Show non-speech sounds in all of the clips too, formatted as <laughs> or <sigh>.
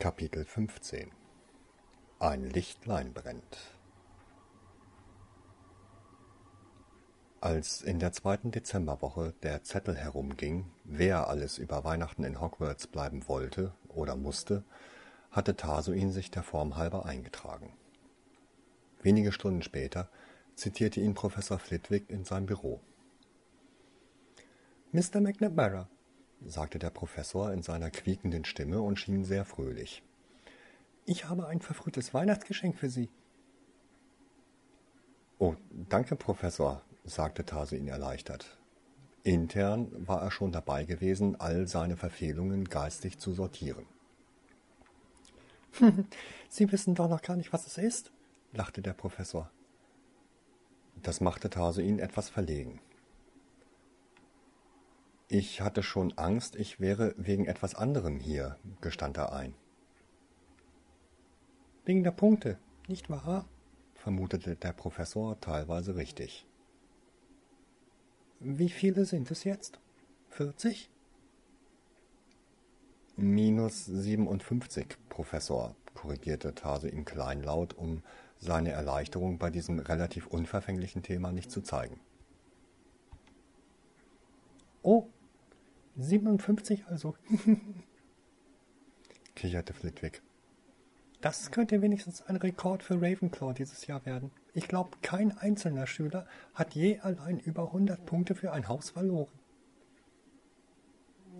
Kapitel 15 Ein Lichtlein brennt Als in der zweiten Dezemberwoche der Zettel herumging, wer alles über Weihnachten in Hogwarts bleiben wollte oder musste, hatte Tarsoin sich der Form halber eingetragen. Wenige Stunden später zitierte ihn Professor Flitwick in seinem Büro. Mr. McNamara, sagte der Professor in seiner quiekenden Stimme und schien sehr fröhlich. Ich habe ein verfrühtes Weihnachtsgeschenk für Sie. Oh, danke, Professor, sagte Tarsuin erleichtert. Intern war er schon dabei gewesen, all seine Verfehlungen geistig zu sortieren. <laughs> Sie wissen doch noch gar nicht, was es ist, lachte der Professor. Das machte Tarsuin etwas verlegen. Ich hatte schon Angst, ich wäre wegen etwas anderem hier, gestand er ein. Wegen der Punkte, nicht wahr? vermutete der Professor teilweise richtig. Wie viele sind es jetzt? Vierzig? Minus siebenundfünfzig, Professor, korrigierte Tase ihm kleinlaut, um seine Erleichterung bei diesem relativ unverfänglichen Thema nicht zu zeigen. Oh, 57 also. <laughs> kicherte Flitwick. Das könnte wenigstens ein Rekord für Ravenclaw dieses Jahr werden. Ich glaube, kein einzelner Schüler hat je allein über 100 Punkte für ein Haus verloren.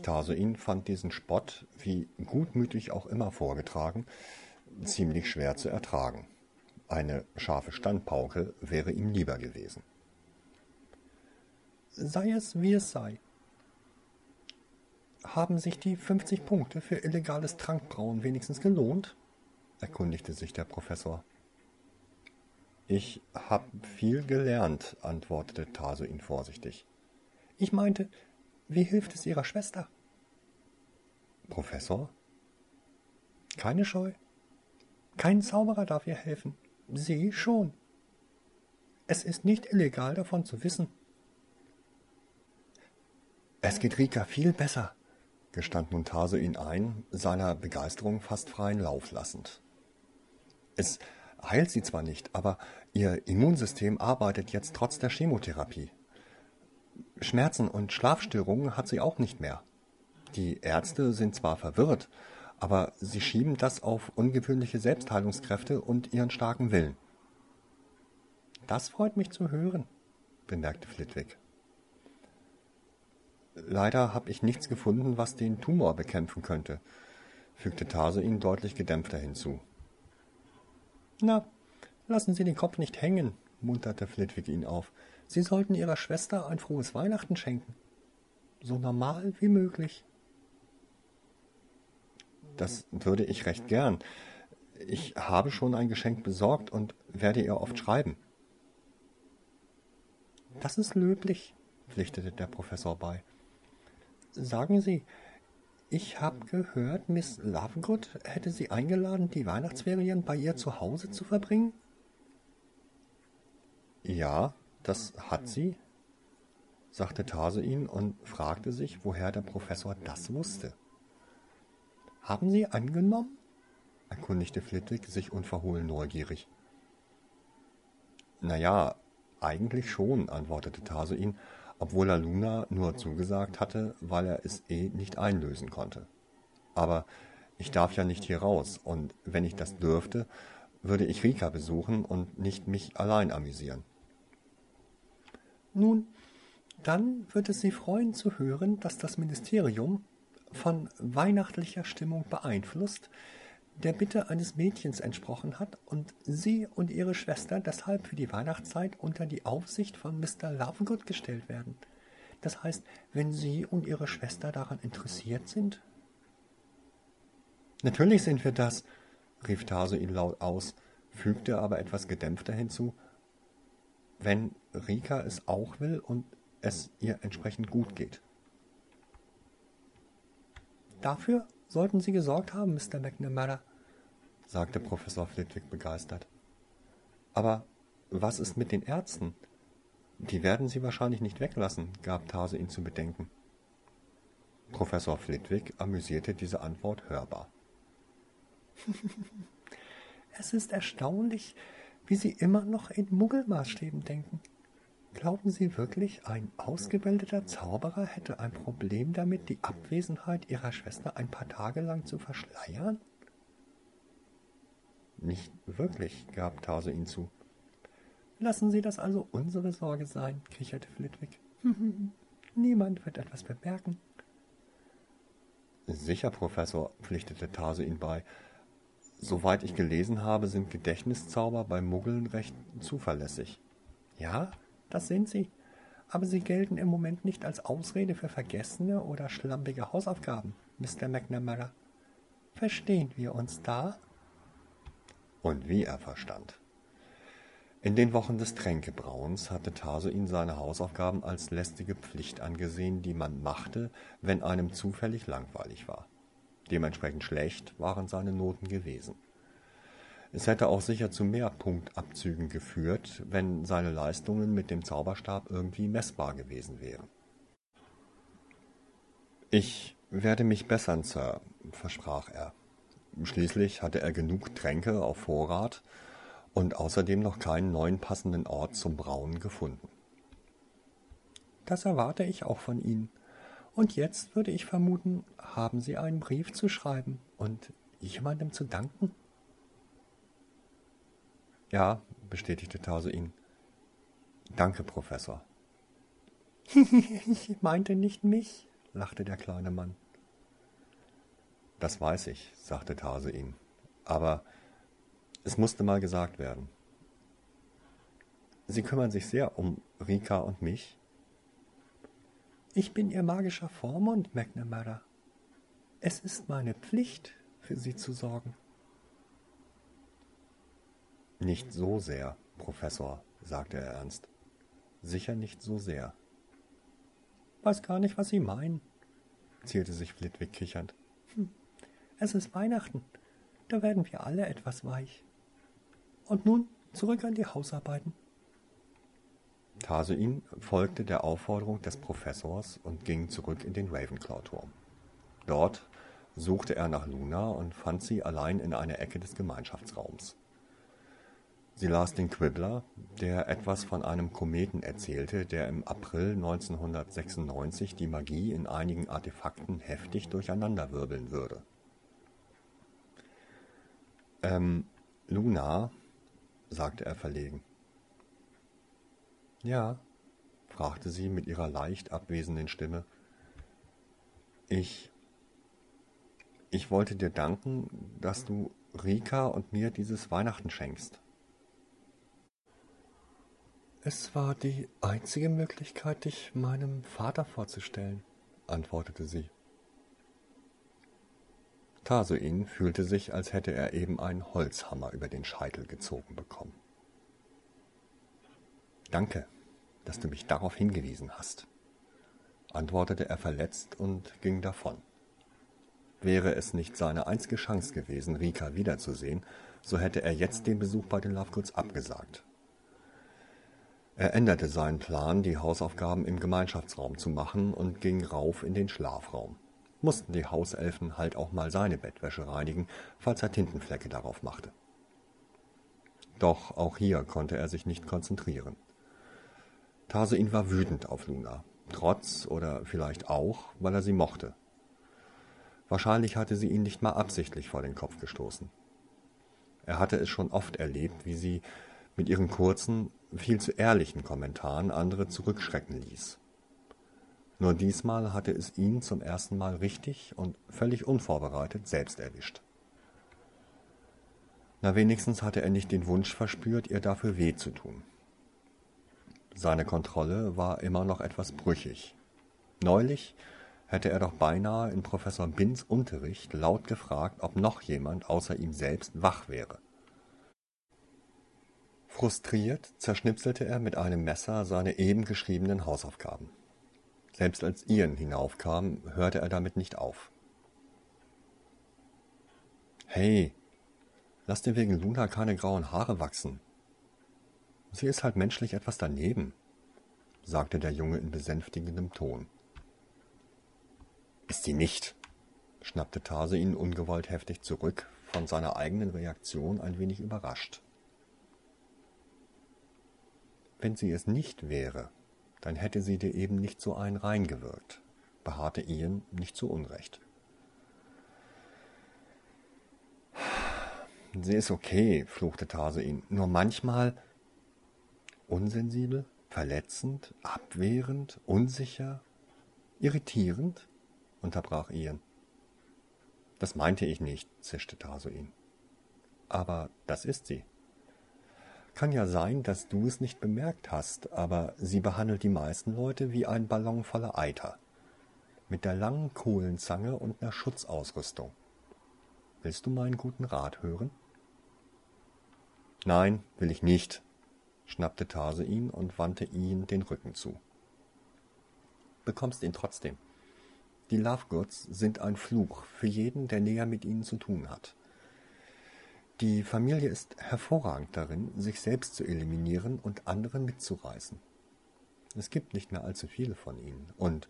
Tarsoin fand diesen Spott, wie gutmütig auch immer vorgetragen, ziemlich schwer zu ertragen. Eine scharfe Standpauke wäre ihm lieber gewesen. Sei es wie es sei, haben sich die 50 Punkte für illegales Trankbrauen wenigstens gelohnt? erkundigte sich der Professor. Ich hab viel gelernt, antwortete Tarsoin vorsichtig. Ich meinte, wie hilft es Ihrer Schwester? Professor? Keine Scheu. Kein Zauberer darf ihr helfen. Sie schon. Es ist nicht illegal davon zu wissen. Es geht Rika viel besser, gestand nun ihn ein, seiner Begeisterung fast freien Lauf lassend. Es heilt sie zwar nicht, aber ihr Immunsystem arbeitet jetzt trotz der Chemotherapie. Schmerzen und Schlafstörungen hat sie auch nicht mehr. Die Ärzte sind zwar verwirrt, aber sie schieben das auf ungewöhnliche Selbstheilungskräfte und ihren starken Willen. Das freut mich zu hören, bemerkte Flitwick. Leider habe ich nichts gefunden, was den Tumor bekämpfen könnte, fügte Tase ihn deutlich gedämpfter hinzu. Na, lassen Sie den Kopf nicht hängen, munterte Flitwick ihn auf. Sie sollten Ihrer Schwester ein frohes Weihnachten schenken. So normal wie möglich. Das würde ich recht gern. Ich habe schon ein Geschenk besorgt und werde ihr oft schreiben. Das ist löblich, pflichtete der Professor bei. Sagen Sie, ich habe gehört, Miss Lovegood hätte Sie eingeladen, die Weihnachtsferien bei ihr zu Hause zu verbringen? Ja, das hat sie, sagte Tarsoin und fragte sich, woher der Professor das wusste. Haben Sie angenommen? erkundigte Flitwick sich unverhohlen neugierig. Na ja, eigentlich schon, antwortete Tarsoin obwohl er Luna nur zugesagt hatte, weil er es eh nicht einlösen konnte. Aber ich darf ja nicht hier raus, und wenn ich das dürfte, würde ich Rika besuchen und nicht mich allein amüsieren. Nun, dann wird es Sie freuen zu hören, dass das Ministerium, von weihnachtlicher Stimmung beeinflusst, der Bitte eines Mädchens entsprochen hat und Sie und Ihre Schwester deshalb für die Weihnachtszeit unter die Aufsicht von Mr. Lovegood gestellt werden. Das heißt, wenn Sie und Ihre Schwester daran interessiert sind? Natürlich sind wir das, rief Tase ihn laut aus, fügte aber etwas gedämpfter hinzu. Wenn Rika es auch will und es ihr entsprechend gut geht. Dafür sollten Sie gesorgt haben, Mr. McNamara, sagte Professor Flitwick begeistert. Aber was ist mit den Ärzten? Die werden Sie wahrscheinlich nicht weglassen, gab Tase ihn zu bedenken. Professor Flitwick amüsierte diese Antwort hörbar. <laughs> es ist erstaunlich, wie Sie immer noch in Muggelmaßstäben denken. Glauben Sie wirklich, ein ausgebildeter Zauberer hätte ein Problem damit, die Abwesenheit Ihrer Schwester ein paar Tage lang zu verschleiern? Nicht wirklich, gab Tase ihn zu. Lassen Sie das also unsere Sorge sein, kicherte Flitwick. <laughs> Niemand wird etwas bemerken. Sicher, Professor, pflichtete Tase ihn bei. Soweit ich gelesen habe, sind Gedächtniszauber bei Muggeln recht zuverlässig. Ja, das sind sie. Aber sie gelten im Moment nicht als Ausrede für vergessene oder schlampige Hausaufgaben, Mr. McNamara. Verstehen wir uns da? Und wie er verstand. In den Wochen des Tränkebrauens hatte Taso ihn seine Hausaufgaben als lästige Pflicht angesehen, die man machte, wenn einem zufällig langweilig war. Dementsprechend schlecht waren seine Noten gewesen. Es hätte auch sicher zu mehr Punktabzügen geführt, wenn seine Leistungen mit dem Zauberstab irgendwie messbar gewesen wären. Ich werde mich bessern, Sir, versprach er. Schließlich hatte er genug Tränke auf Vorrat und außerdem noch keinen neuen passenden Ort zum Brauen gefunden. Das erwarte ich auch von Ihnen. Und jetzt würde ich vermuten, haben Sie einen Brief zu schreiben und jemandem zu danken? Ja, bestätigte Tase ihn. Danke, Professor. <laughs> ich meinte nicht mich, lachte der kleine Mann. Das weiß ich, sagte Tase ihn. Aber es musste mal gesagt werden. Sie kümmern sich sehr um Rika und mich? Ich bin Ihr magischer Vormund, McNamara. Es ist meine Pflicht, für Sie zu sorgen. Nicht so sehr, Professor, sagte er ernst. Sicher nicht so sehr. Weiß gar nicht, was Sie meinen, zielte sich Flitwick kichernd. Es ist Weihnachten. Da werden wir alle etwas weich. Und nun zurück an die Hausarbeiten. Tarsuin folgte der Aufforderung des Professors und ging zurück in den Ravenclaw-Turm. Dort suchte er nach Luna und fand sie allein in einer Ecke des Gemeinschaftsraums. Sie las den Quibbler, der etwas von einem Kometen erzählte, der im April 1996 die Magie in einigen Artefakten heftig durcheinanderwirbeln würde. Ähm, Luna, sagte er verlegen. Ja, fragte sie mit ihrer leicht abwesenden Stimme. Ich. Ich wollte dir danken, dass du Rika und mir dieses Weihnachten schenkst. Es war die einzige Möglichkeit, dich meinem Vater vorzustellen, antwortete sie. Tasuin fühlte sich, als hätte er eben einen Holzhammer über den Scheitel gezogen bekommen. Danke, dass du mich darauf hingewiesen hast, antwortete er verletzt und ging davon. Wäre es nicht seine einzige Chance gewesen, Rika wiederzusehen, so hätte er jetzt den Besuch bei den Lovegoods abgesagt. Er änderte seinen Plan, die Hausaufgaben im Gemeinschaftsraum zu machen und ging rauf in den Schlafraum. Mussten die Hauselfen halt auch mal seine Bettwäsche reinigen, falls er Tintenflecke darauf machte. Doch auch hier konnte er sich nicht konzentrieren. Tarsuin war wütend auf Luna, trotz oder vielleicht auch, weil er sie mochte. Wahrscheinlich hatte sie ihn nicht mal absichtlich vor den Kopf gestoßen. Er hatte es schon oft erlebt, wie sie mit ihren kurzen, viel zu ehrlichen Kommentaren andere zurückschrecken ließ. Nur diesmal hatte es ihn zum ersten Mal richtig und völlig unvorbereitet selbst erwischt. Na wenigstens hatte er nicht den Wunsch verspürt, ihr dafür weh zu tun. Seine Kontrolle war immer noch etwas brüchig. Neulich hätte er doch beinahe in Professor Binns Unterricht laut gefragt, ob noch jemand außer ihm selbst wach wäre. Frustriert zerschnipselte er mit einem Messer seine eben geschriebenen Hausaufgaben. Selbst als Ian hinaufkam, hörte er damit nicht auf. Hey, lass dir wegen Luna keine grauen Haare wachsen. Sie ist halt menschlich etwas daneben, sagte der Junge in besänftigendem Ton. Ist sie nicht, schnappte Tase ihn ungewollt heftig zurück, von seiner eigenen Reaktion ein wenig überrascht. Wenn sie es nicht wäre, dann hätte sie dir eben nicht so einen reingewirkt, beharrte Ian nicht zu Unrecht. Sie ist okay, fluchte Tase ihn. Nur manchmal unsensibel, verletzend, abwehrend, unsicher, irritierend, unterbrach Ian. Das meinte ich nicht, zischte Taso ihn. Aber das ist sie. Kann ja sein, dass du es nicht bemerkt hast, aber sie behandelt die meisten Leute wie ein Ballon voller Eiter. Mit der langen Kohlenzange und einer Schutzausrüstung. Willst du meinen guten Rat hören? Nein, will ich nicht, schnappte Tase ihn und wandte ihn den Rücken zu. Bekommst ihn trotzdem. Die Lovegoods sind ein Fluch für jeden, der näher mit ihnen zu tun hat. Die Familie ist hervorragend darin, sich selbst zu eliminieren und andere mitzureißen. Es gibt nicht mehr allzu viele von ihnen, und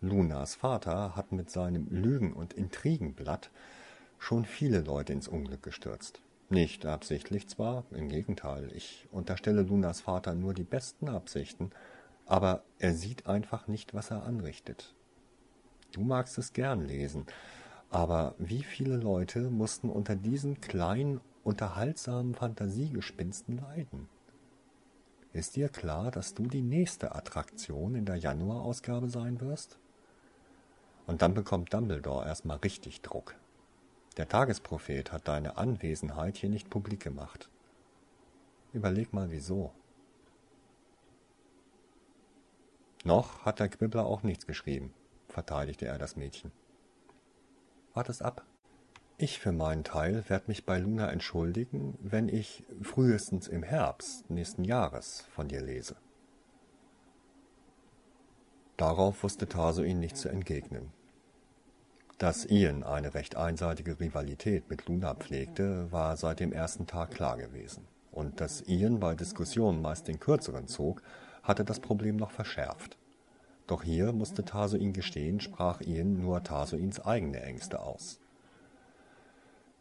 Lunas Vater hat mit seinem Lügen- und Intrigenblatt schon viele Leute ins Unglück gestürzt. Nicht absichtlich zwar, im Gegenteil, ich unterstelle Lunas Vater nur die besten Absichten, aber er sieht einfach nicht, was er anrichtet. Du magst es gern lesen, aber wie viele Leute mussten unter diesen kleinen unterhaltsamen Fantasiegespinsten leiden. Ist dir klar, dass du die nächste Attraktion in der Januarausgabe sein wirst? Und dann bekommt Dumbledore erstmal richtig Druck. Der Tagesprophet hat deine Anwesenheit hier nicht publik gemacht. Überleg mal wieso. Noch hat der Quibbler auch nichts geschrieben, verteidigte er das Mädchen. Wartest ab, ich für meinen Teil werde mich bei Luna entschuldigen, wenn ich frühestens im Herbst nächsten Jahres von dir lese. Darauf wusste Taso ihn nicht zu entgegnen. Dass Ian eine recht einseitige Rivalität mit Luna pflegte, war seit dem ersten Tag klar gewesen. Und dass Ian bei Diskussionen meist den kürzeren zog, hatte das Problem noch verschärft. Doch hier musste Taso gestehen, sprach Ian nur Taso eigene Ängste aus.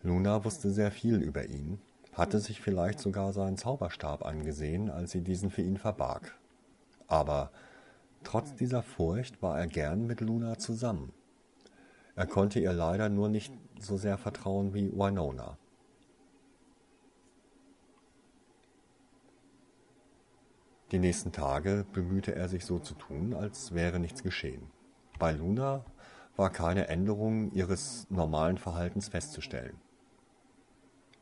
Luna wusste sehr viel über ihn, hatte sich vielleicht sogar seinen Zauberstab angesehen, als sie diesen für ihn verbarg. Aber trotz dieser Furcht war er gern mit Luna zusammen. Er konnte ihr leider nur nicht so sehr vertrauen wie Winona. Die nächsten Tage bemühte er sich so zu tun, als wäre nichts geschehen. Bei Luna war keine Änderung ihres normalen Verhaltens festzustellen.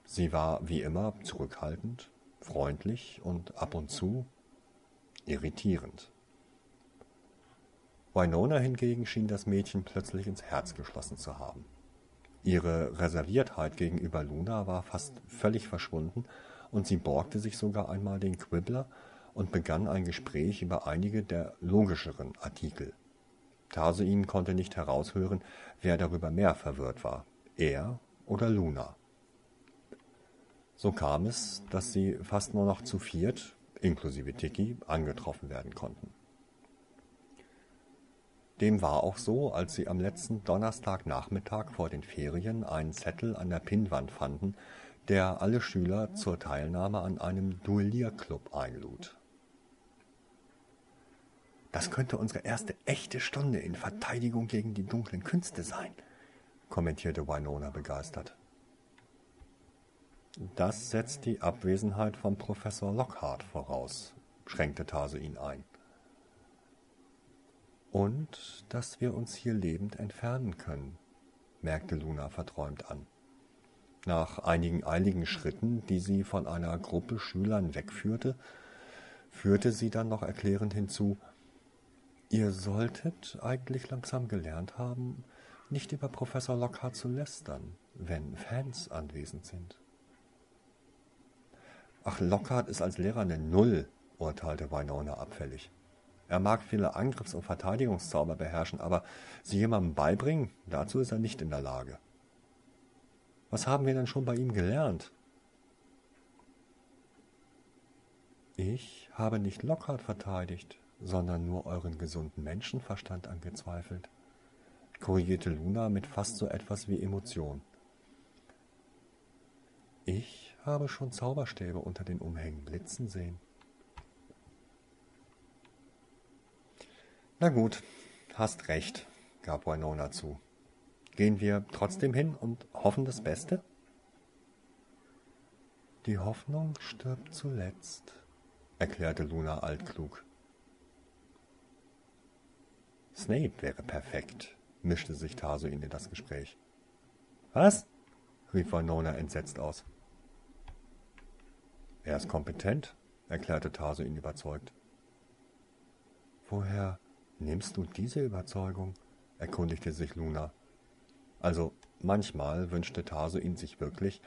Sie war wie immer zurückhaltend, freundlich und ab und zu irritierend. Winona hingegen schien das Mädchen plötzlich ins Herz geschlossen zu haben. Ihre Reserviertheit gegenüber Luna war fast völlig verschwunden, und sie borgte sich sogar einmal den Quibbler und begann ein Gespräch über einige der logischeren Artikel. Tarsuin konnte nicht heraushören, wer darüber mehr verwirrt war, er oder Luna. So kam es, dass sie fast nur noch zu viert, inklusive Tiki, angetroffen werden konnten. Dem war auch so, als sie am letzten Donnerstagnachmittag vor den Ferien einen Zettel an der Pinnwand fanden, der alle Schüler zur Teilnahme an einem Duellierclub einlud. Das könnte unsere erste echte Stunde in Verteidigung gegen die dunklen Künste sein, kommentierte Winona begeistert. Das setzt die Abwesenheit von Professor Lockhart voraus, schränkte Tase ihn ein. Und dass wir uns hier lebend entfernen können, merkte Luna verträumt an. Nach einigen eiligen Schritten, die sie von einer Gruppe Schülern wegführte, führte sie dann noch erklärend hinzu, Ihr solltet eigentlich langsam gelernt haben, nicht über Professor Lockhart zu lästern, wenn Fans anwesend sind. Ach, Lockhart ist als Lehrer eine Null, urteilte Winona abfällig. Er mag viele Angriffs- und Verteidigungszauber beherrschen, aber sie jemandem beibringen, dazu ist er nicht in der Lage. Was haben wir denn schon bei ihm gelernt? Ich habe nicht Lockhart verteidigt, sondern nur euren gesunden Menschenverstand angezweifelt, korrigierte Luna mit fast so etwas wie Emotion. Habe schon Zauberstäbe unter den Umhängen blitzen sehen. Na gut, hast recht, gab Winona zu. Gehen wir trotzdem hin und hoffen das Beste? Die Hoffnung stirbt zuletzt, erklärte Luna altklug. Snape wäre perfekt, mischte sich Tarsoin in das Gespräch. Was? rief Winona entsetzt aus. Er ist kompetent, erklärte Tarsoin überzeugt. Woher nimmst du diese Überzeugung? erkundigte sich Luna. Also manchmal wünschte Tarsoin sich wirklich,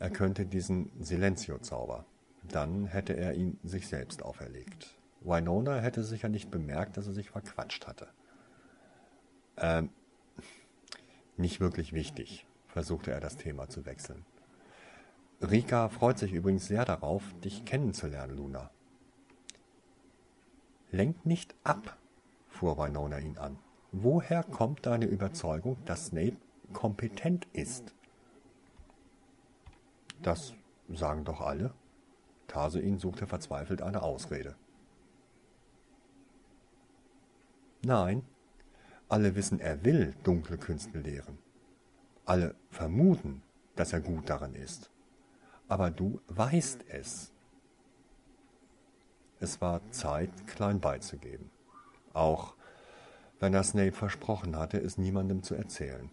er könnte diesen Silenzio-Zauber. Dann hätte er ihn sich selbst auferlegt. Winona hätte sicher nicht bemerkt, dass er sich verquatscht hatte. Ähm, nicht wirklich wichtig, versuchte er das Thema zu wechseln. Rika freut sich übrigens sehr darauf, dich kennenzulernen, Luna. Lenk nicht ab, fuhr Winona ihn an. Woher kommt deine Überzeugung, dass Snape kompetent ist? Das sagen doch alle. Tarsuin suchte verzweifelt eine Ausrede. Nein, alle wissen, er will dunkle Künste lehren. Alle vermuten, dass er gut darin ist. Aber du weißt es. Es war Zeit, klein beizugeben. Auch wenn er Snape versprochen hatte, es niemandem zu erzählen.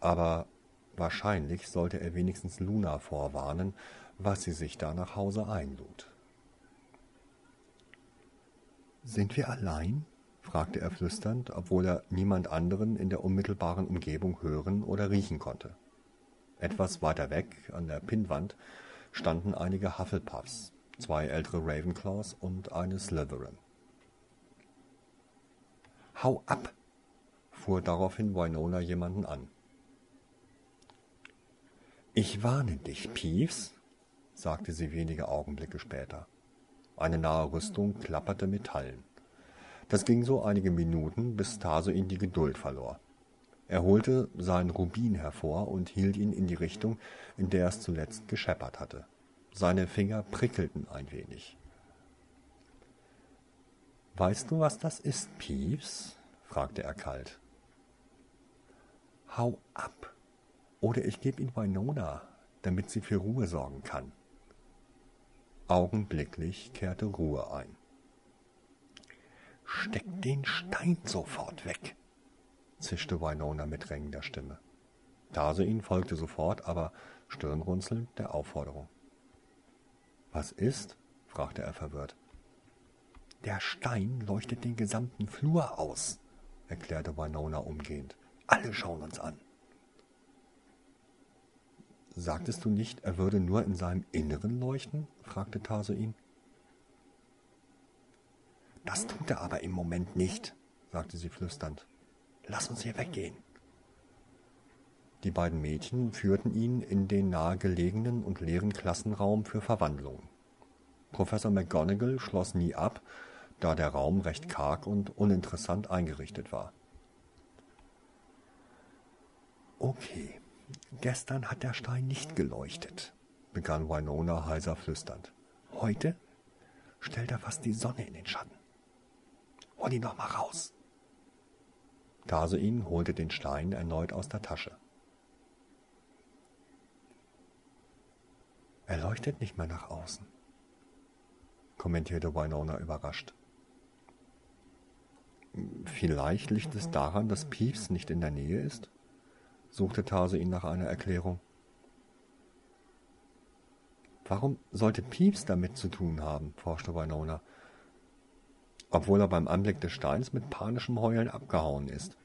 Aber wahrscheinlich sollte er wenigstens Luna vorwarnen, was sie sich da nach Hause einlud. Sind wir allein? fragte er flüsternd, obwohl er niemand anderen in der unmittelbaren Umgebung hören oder riechen konnte. Etwas weiter weg, an der Pinnwand, standen einige Hufflepuffs, zwei ältere Ravenclaws und eine Slytherin. Hau ab! fuhr daraufhin Winona jemanden an. Ich warne dich, Peeves, sagte sie wenige Augenblicke später. Eine nahe Rüstung klapperte Metallen. Das ging so einige Minuten, bis Tarsoin die Geduld verlor. Er holte seinen Rubin hervor und hielt ihn in die Richtung, in der es zuletzt gescheppert hatte. Seine Finger prickelten ein wenig. Weißt du, was das ist, Peeves? fragte er kalt. Hau ab, oder ich gebe ihn Winona, damit sie für Ruhe sorgen kann. Augenblicklich kehrte Ruhe ein. Steck den Stein sofort weg, zischte Winona mit drängender Stimme. Tarsuin folgte sofort, aber stirnrunzelnd der Aufforderung. Was ist? fragte er verwirrt. Der Stein leuchtet den gesamten Flur aus, erklärte Winona umgehend. Alle schauen uns an. Sagtest du nicht, er würde nur in seinem Inneren leuchten? fragte Tarsuin. Das tut er aber im Moment nicht, sagte sie flüsternd. Lass uns hier weggehen. Die beiden Mädchen führten ihn in den nahegelegenen und leeren Klassenraum für Verwandlungen. Professor McGonagall schloss nie ab, da der Raum recht karg und uninteressant eingerichtet war. Okay, gestern hat der Stein nicht geleuchtet, begann Winona heiser flüsternd. Heute stellt er fast die Sonne in den Schatten. Hol ihn doch mal raus. Tarsuin holte den Stein erneut aus der Tasche. Er leuchtet nicht mehr nach außen, kommentierte Winona überrascht. Vielleicht liegt es daran, dass Peeves nicht in der Nähe ist? suchte Tarsuin nach einer Erklärung. Warum sollte Peeves damit zu tun haben? forschte Winona obwohl er beim Anblick des Steins mit panischem Heulen abgehauen ist.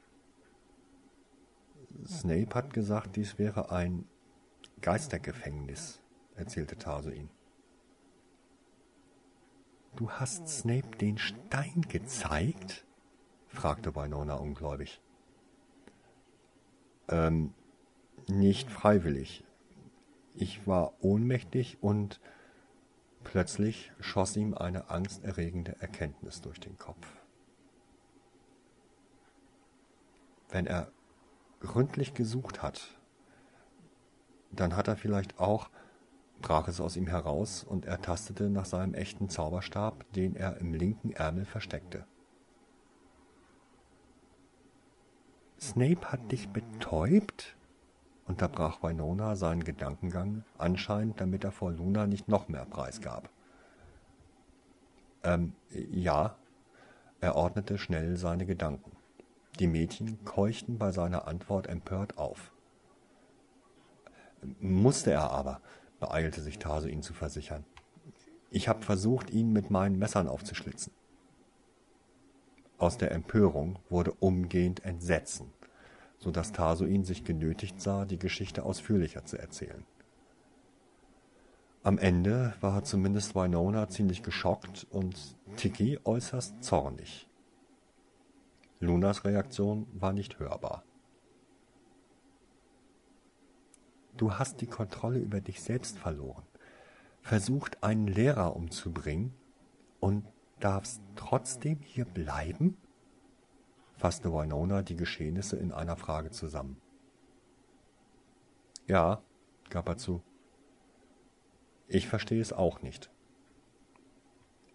Snape hat gesagt, dies wäre ein Geistergefängnis, erzählte Tarsuin. Du hast Snape den Stein gezeigt? fragte Winona ungläubig. Ähm, nicht freiwillig. Ich war ohnmächtig und Plötzlich schoss ihm eine angsterregende Erkenntnis durch den Kopf. Wenn er gründlich gesucht hat, dann hat er vielleicht auch brach es aus ihm heraus und er tastete nach seinem echten Zauberstab, den er im linken Ärmel versteckte. Snape hat dich betäubt? Unterbrach Winona seinen Gedankengang, anscheinend damit er vor Luna nicht noch mehr preisgab. Ähm, ja, er ordnete schnell seine Gedanken. Die Mädchen keuchten bei seiner Antwort empört auf. Musste er aber, beeilte sich Tase ihn zu versichern. Ich habe versucht, ihn mit meinen Messern aufzuschlitzen. Aus der Empörung wurde umgehend Entsetzen, so dass Tasoin sich genötigt sah, die Geschichte ausführlicher zu erzählen. Am Ende war zumindest Winona ziemlich geschockt und Tiki äußerst zornig. Lunas Reaktion war nicht hörbar. Du hast die Kontrolle über dich selbst verloren, versucht einen Lehrer umzubringen und darfst trotzdem hier bleiben? Fasste Winona die Geschehnisse in einer Frage zusammen. Ja, gab er zu. Ich verstehe es auch nicht.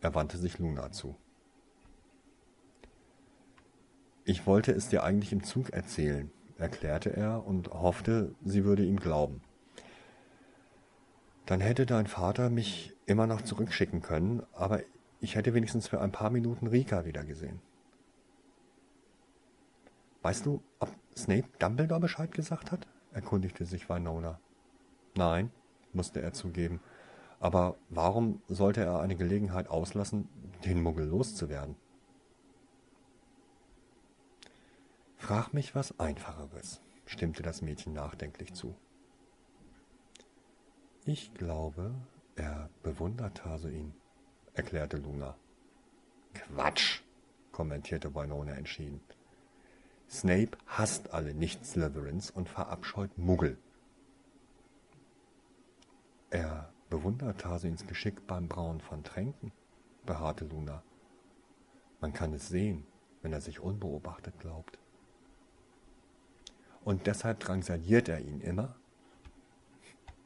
Er wandte sich Luna zu. Ich wollte es dir eigentlich im Zug erzählen, erklärte er und hoffte, sie würde ihm glauben. Dann hätte dein Vater mich immer noch zurückschicken können, aber ich hätte wenigstens für ein paar Minuten Rika wiedergesehen. Weißt du, ob Snape Dumbledore Bescheid gesagt hat? erkundigte sich Winona. Nein, musste er zugeben. Aber warum sollte er eine Gelegenheit auslassen, den Muggel loszuwerden? Frag mich was Einfacheres, stimmte das Mädchen nachdenklich zu. Ich glaube, er bewundert Tasuin, erklärte Luna. Quatsch, kommentierte Winona entschieden. Snape hasst alle Nicht-Slytherins und verabscheut Muggel. Er bewundert Tarsuins Geschick beim Brauen von Tränken, beharrte Luna. Man kann es sehen, wenn er sich unbeobachtet glaubt. Und deshalb drangsaliert er ihn immer?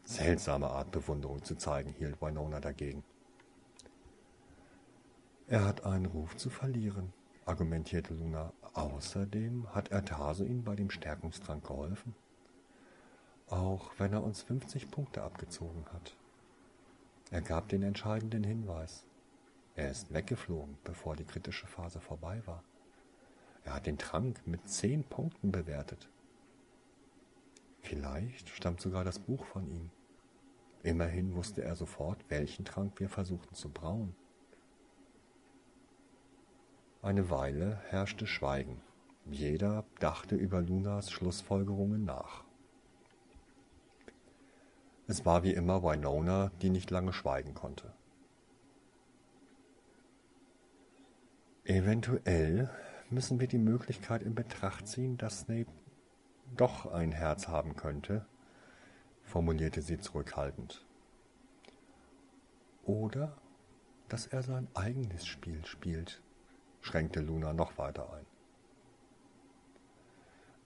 Seltsame Art, Bewunderung zu zeigen, hielt Winona dagegen. Er hat einen Ruf zu verlieren, argumentierte Luna. Außerdem hat er Tarsuin bei dem Stärkungstrank geholfen. Auch wenn er uns 50 Punkte abgezogen hat. Er gab den entscheidenden Hinweis. Er ist weggeflogen, bevor die kritische Phase vorbei war. Er hat den Trank mit zehn Punkten bewertet. Vielleicht stammt sogar das Buch von ihm. Immerhin wusste er sofort, welchen Trank wir versuchten zu brauen. Eine Weile herrschte Schweigen. Jeder dachte über Lunas Schlussfolgerungen nach. Es war wie immer Winona, die nicht lange schweigen konnte. Eventuell müssen wir die Möglichkeit in Betracht ziehen, dass Snape doch ein Herz haben könnte, formulierte sie zurückhaltend. Oder dass er sein eigenes Spiel spielt, schränkte Luna noch weiter ein.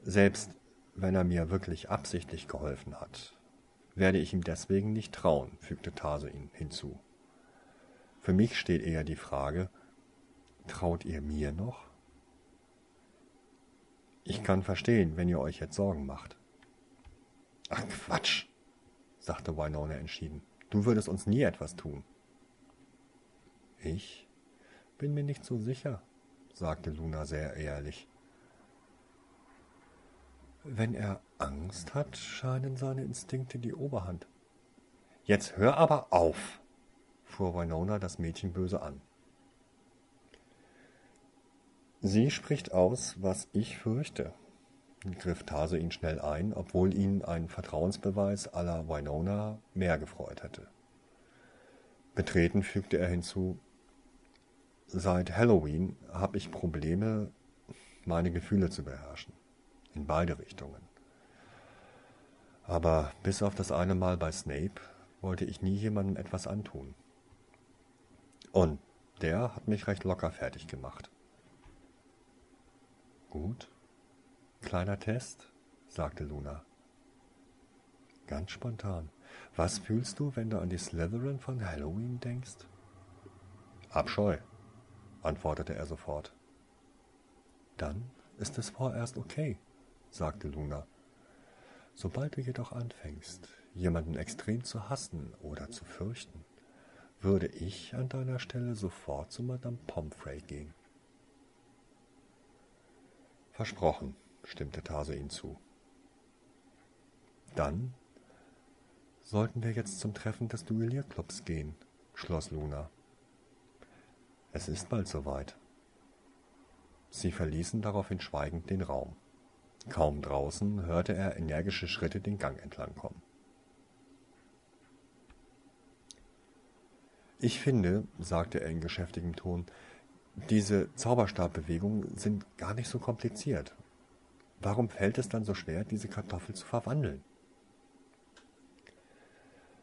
Selbst wenn er mir wirklich absichtlich geholfen hat, werde ich ihm deswegen nicht trauen, fügte Tarsuin hinzu. Für mich steht eher die Frage, traut ihr mir noch? Ich kann verstehen, wenn ihr euch jetzt Sorgen macht. Ach Quatsch, sagte Winona entschieden. Du würdest uns nie etwas tun. Ich bin mir nicht so sicher, sagte Luna sehr ehrlich. Wenn er Angst hat, scheinen seine Instinkte die Oberhand. Jetzt hör aber auf, fuhr Winona das Mädchen böse an. Sie spricht aus, was ich fürchte, griff Tase ihn schnell ein, obwohl ihn ein Vertrauensbeweis aller Winona mehr gefreut hätte. Betreten fügte er hinzu, seit Halloween habe ich Probleme, meine Gefühle zu beherrschen in beide Richtungen. Aber bis auf das eine Mal bei Snape wollte ich nie jemandem etwas antun. Und der hat mich recht locker fertig gemacht. Gut, kleiner Test, sagte Luna. Ganz spontan. Was fühlst du, wenn du an die Slytherin von Halloween denkst? Abscheu, antwortete er sofort. Dann ist es vorerst okay, sagte Luna. Sobald du jedoch anfängst, jemanden extrem zu hassen oder zu fürchten, würde ich an deiner Stelle sofort zu Madame Pomfrey gehen. Versprochen, stimmte Tase ihm zu. Dann sollten wir jetzt zum Treffen des Duellierclubs gehen, schloss Luna. Es ist bald soweit. Sie verließen daraufhin schweigend den Raum. Kaum draußen hörte er energische Schritte den Gang entlang kommen. Ich finde, sagte er in geschäftigem Ton, diese Zauberstabbewegungen sind gar nicht so kompliziert. Warum fällt es dann so schwer, diese Kartoffel zu verwandeln?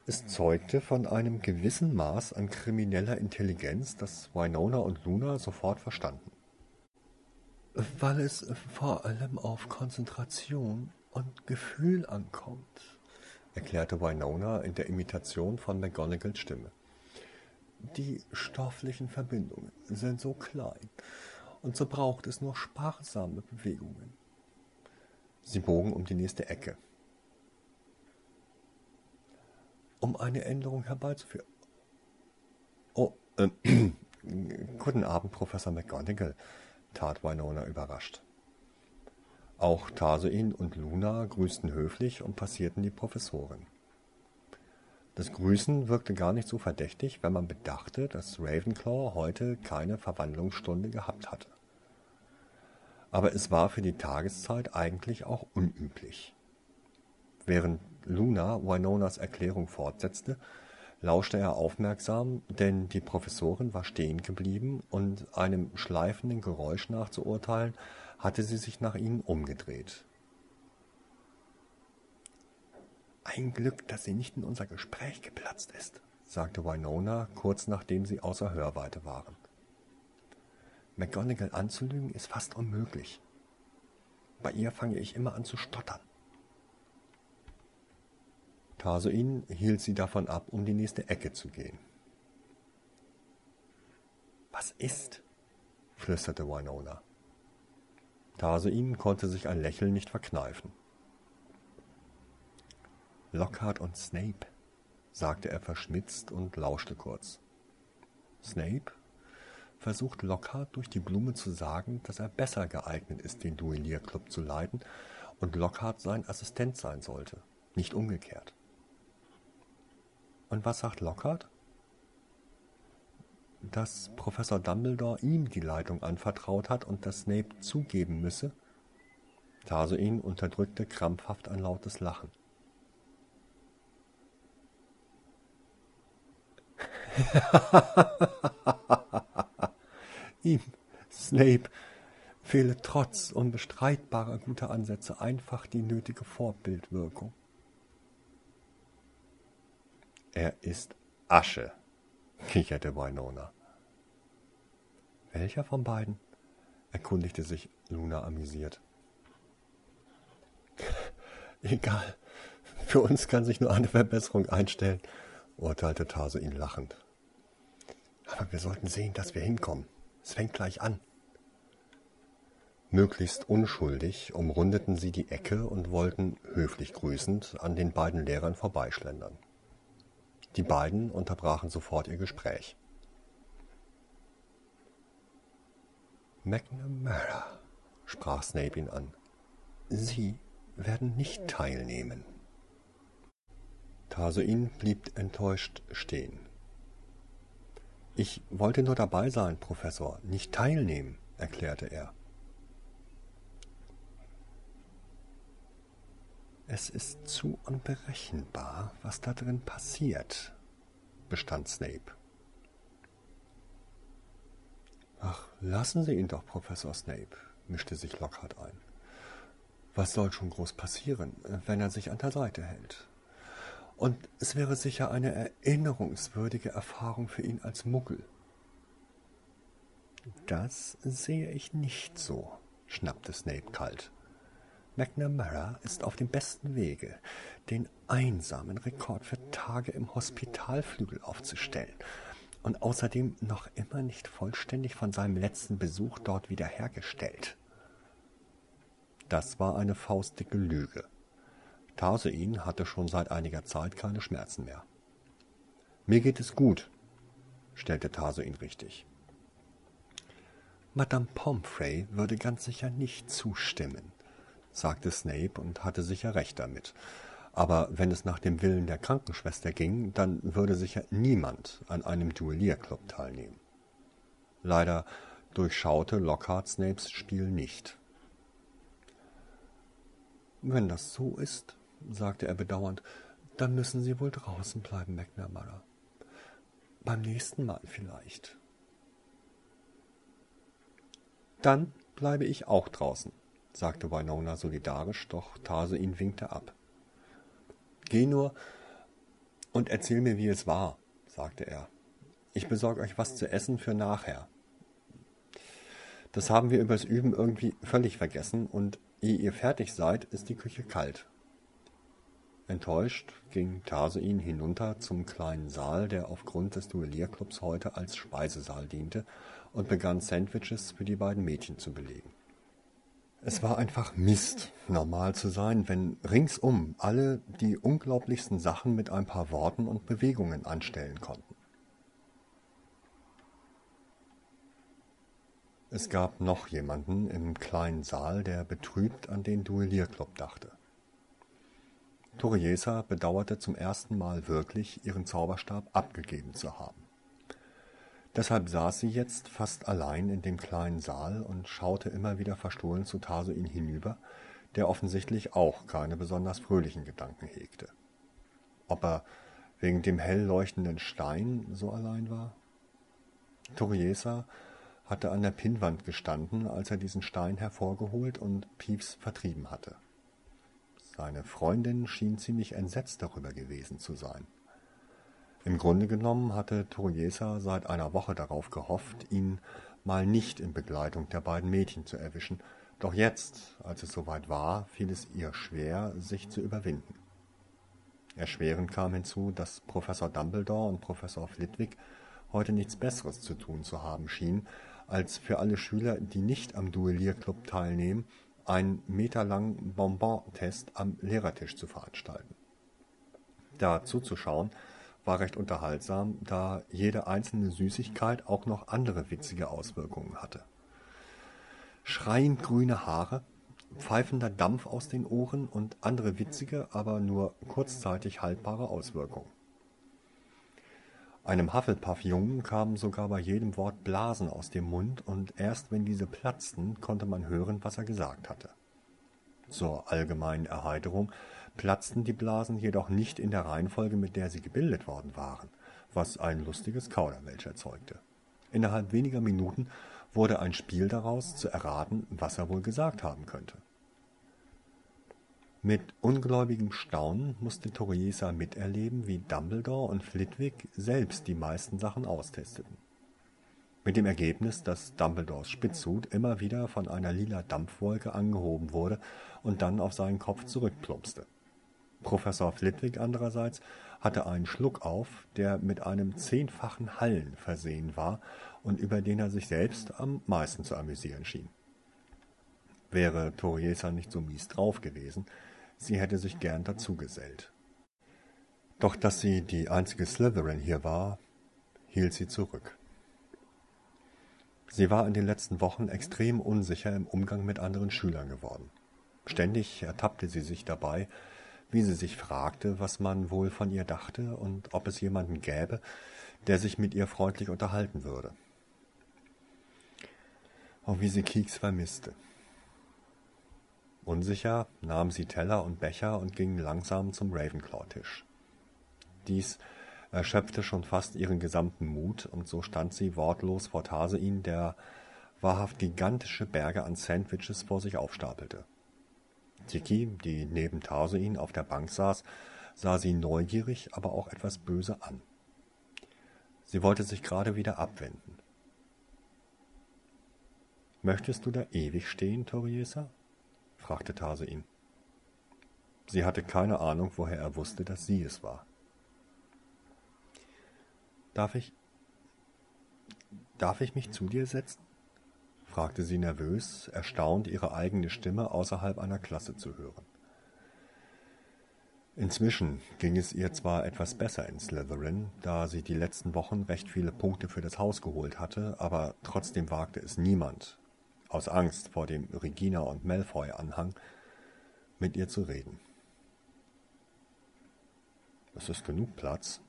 Es zeugte von einem gewissen Maß an krimineller Intelligenz, das Winona und Luna sofort verstanden. Weil es vor allem auf Konzentration und Gefühl ankommt, erklärte Winona in der Imitation von McGonagalls Stimme. Die stofflichen Verbindungen sind so klein, und so braucht es nur sparsame Bewegungen. Sie bogen um die nächste Ecke. Um eine Änderung herbeizuführen. Oh, äh, <clears throat> guten Abend, Professor McGonagall, tat Winona überrascht. Auch Tarsoin und Luna grüßten höflich und passierten die Professorin. Das Grüßen wirkte gar nicht so verdächtig, wenn man bedachte, dass Ravenclaw heute keine Verwandlungsstunde gehabt hatte. Aber es war für die Tageszeit eigentlich auch unüblich. Während Luna Winonas Erklärung fortsetzte, lauschte er aufmerksam, denn die Professorin war stehen geblieben und einem schleifenden Geräusch nachzuurteilen, hatte sie sich nach ihnen umgedreht. Ein Glück, dass sie nicht in unser Gespräch geplatzt ist, sagte Winona, kurz nachdem sie außer Hörweite waren. McGonagall anzulügen ist fast unmöglich. Bei ihr fange ich immer an zu stottern. Tarsoin hielt sie davon ab, um die nächste Ecke zu gehen. Was ist? flüsterte Winona. Tarsoin konnte sich ein Lächeln nicht verkneifen. Lockhart und Snape, sagte er verschmitzt und lauschte kurz. Snape versucht Lockhart durch die Blume zu sagen, dass er besser geeignet ist, den Duellierclub zu leiten und Lockhart sein Assistent sein sollte, nicht umgekehrt. Und was sagt Lockhart? Dass Professor Dumbledore ihm die Leitung anvertraut hat und dass Snape zugeben müsse. Tarsoin unterdrückte krampfhaft ein lautes Lachen. <laughs> Ihm, Snape, fehle trotz unbestreitbarer guter Ansätze einfach die nötige Vorbildwirkung. Er ist Asche, kicherte Winona. Welcher von beiden? erkundigte sich Luna amüsiert. <laughs> Egal, für uns kann sich nur eine Verbesserung einstellen, urteilte Tase ihn lachend. Aber wir sollten sehen, dass wir hinkommen. Es fängt gleich an. Möglichst unschuldig umrundeten sie die Ecke und wollten, höflich grüßend, an den beiden Lehrern vorbeischlendern. Die beiden unterbrachen sofort ihr Gespräch. McNamara, sprach Snape ihn an, Sie werden nicht teilnehmen. Tarsoin blieb enttäuscht stehen. Ich wollte nur dabei sein, Professor, nicht teilnehmen, erklärte er. Es ist zu unberechenbar, was da drin passiert, bestand Snape. Ach, lassen Sie ihn doch, Professor Snape, mischte sich Lockhart ein. Was soll schon groß passieren, wenn er sich an der Seite hält? und es wäre sicher eine erinnerungswürdige Erfahrung für ihn als Muggel. Das sehe ich nicht so, schnappte Snape kalt. McNamara ist auf dem besten Wege, den einsamen Rekord für Tage im Hospitalflügel aufzustellen und außerdem noch immer nicht vollständig von seinem letzten Besuch dort wiederhergestellt. Das war eine faustdicke Lüge. Tarsein hatte schon seit einiger Zeit keine Schmerzen mehr. Mir geht es gut, stellte Tarsein richtig. Madame Pomfrey würde ganz sicher nicht zustimmen, sagte Snape und hatte sicher recht damit. Aber wenn es nach dem Willen der Krankenschwester ging, dann würde sicher niemand an einem Duellierclub teilnehmen. Leider durchschaute Lockhart Snapes Spiel nicht. Wenn das so ist, sagte er bedauernd, dann müssen Sie wohl draußen bleiben, McNamara. Beim nächsten Mal vielleicht. Dann bleibe ich auch draußen, sagte Winona solidarisch, doch Tarsein winkte ab. Geh nur und erzähl mir, wie es war, sagte er. Ich besorge euch was zu essen für nachher. Das haben wir übers Üben irgendwie völlig vergessen und ehe ihr fertig seid, ist die Küche kalt. Enttäuscht ging Tarsein hinunter zum kleinen Saal, der aufgrund des Duellierclubs heute als Speisesaal diente, und begann Sandwiches für die beiden Mädchen zu belegen. Es war einfach Mist, normal zu sein, wenn ringsum alle die unglaublichsten Sachen mit ein paar Worten und Bewegungen anstellen konnten. Es gab noch jemanden im kleinen Saal, der betrübt an den Duellierclub dachte. Toriesa bedauerte zum ersten Mal wirklich, ihren Zauberstab abgegeben zu haben. Deshalb saß sie jetzt fast allein in dem kleinen Saal und schaute immer wieder verstohlen zu Tarsuin hinüber, der offensichtlich auch keine besonders fröhlichen Gedanken hegte. Ob er wegen dem hell leuchtenden Stein so allein war? Toriesa hatte an der Pinnwand gestanden, als er diesen Stein hervorgeholt und Pieps vertrieben hatte. Seine Freundin schien ziemlich entsetzt darüber gewesen zu sein. Im Grunde genommen hatte Toriesa seit einer Woche darauf gehofft, ihn mal nicht in Begleitung der beiden Mädchen zu erwischen, doch jetzt, als es soweit war, fiel es ihr schwer, sich zu überwinden. Erschwerend kam hinzu, dass Professor Dumbledore und Professor Flitwick heute nichts Besseres zu tun zu haben schienen, als für alle Schüler, die nicht am Duellierclub teilnehmen, einen meterlangen Bonbon-Test am Lehrertisch zu veranstalten. Da zuzuschauen war recht unterhaltsam, da jede einzelne Süßigkeit auch noch andere witzige Auswirkungen hatte. Schreiend grüne Haare, pfeifender Dampf aus den Ohren und andere witzige, aber nur kurzzeitig haltbare Auswirkungen. Einem Hufflepuff-Jungen kamen sogar bei jedem Wort Blasen aus dem Mund, und erst wenn diese platzten, konnte man hören, was er gesagt hatte. Zur allgemeinen Erheiterung platzten die Blasen jedoch nicht in der Reihenfolge, mit der sie gebildet worden waren, was ein lustiges Kauderwelsch erzeugte. Innerhalb weniger Minuten wurde ein Spiel daraus, zu erraten, was er wohl gesagt haben könnte. Mit ungläubigem Staunen musste Toriesa miterleben, wie Dumbledore und Flitwick selbst die meisten Sachen austesteten. Mit dem Ergebnis, dass Dumbledores Spitzhut immer wieder von einer lila Dampfwolke angehoben wurde und dann auf seinen Kopf zurückplumpste. Professor Flitwick andererseits hatte einen Schluck auf, der mit einem zehnfachen Hallen versehen war und über den er sich selbst am meisten zu amüsieren schien. Wäre Toriesa nicht so mies drauf gewesen, sie hätte sich gern dazugesellt. Doch dass sie die einzige Slytherin hier war, hielt sie zurück. Sie war in den letzten Wochen extrem unsicher im Umgang mit anderen Schülern geworden. Ständig ertappte sie sich dabei, wie sie sich fragte, was man wohl von ihr dachte und ob es jemanden gäbe, der sich mit ihr freundlich unterhalten würde. Oh, wie sie Kieks vermisste. Unsicher nahm sie Teller und Becher und ging langsam zum Ravenclaw-Tisch. Dies erschöpfte schon fast ihren gesamten Mut, und so stand sie wortlos vor Tarsein, der wahrhaft gigantische Berge an Sandwiches vor sich aufstapelte. Tiki, die neben Tarsuin auf der Bank saß, sah sie neugierig, aber auch etwas böse an. Sie wollte sich gerade wieder abwenden. »Möchtest du da ewig stehen, Toriesa?« fragte Tarsuin. Sie hatte keine Ahnung, woher er wusste, dass sie es war. Darf ich. Darf ich mich zu dir setzen? Fragte sie nervös, erstaunt, ihre eigene Stimme außerhalb einer Klasse zu hören. Inzwischen ging es ihr zwar etwas besser in Slytherin, da sie die letzten Wochen recht viele Punkte für das Haus geholt hatte, aber trotzdem wagte es niemand, aus Angst vor dem Regina und Malfoy-Anhang, mit ihr zu reden. Es ist genug Platz,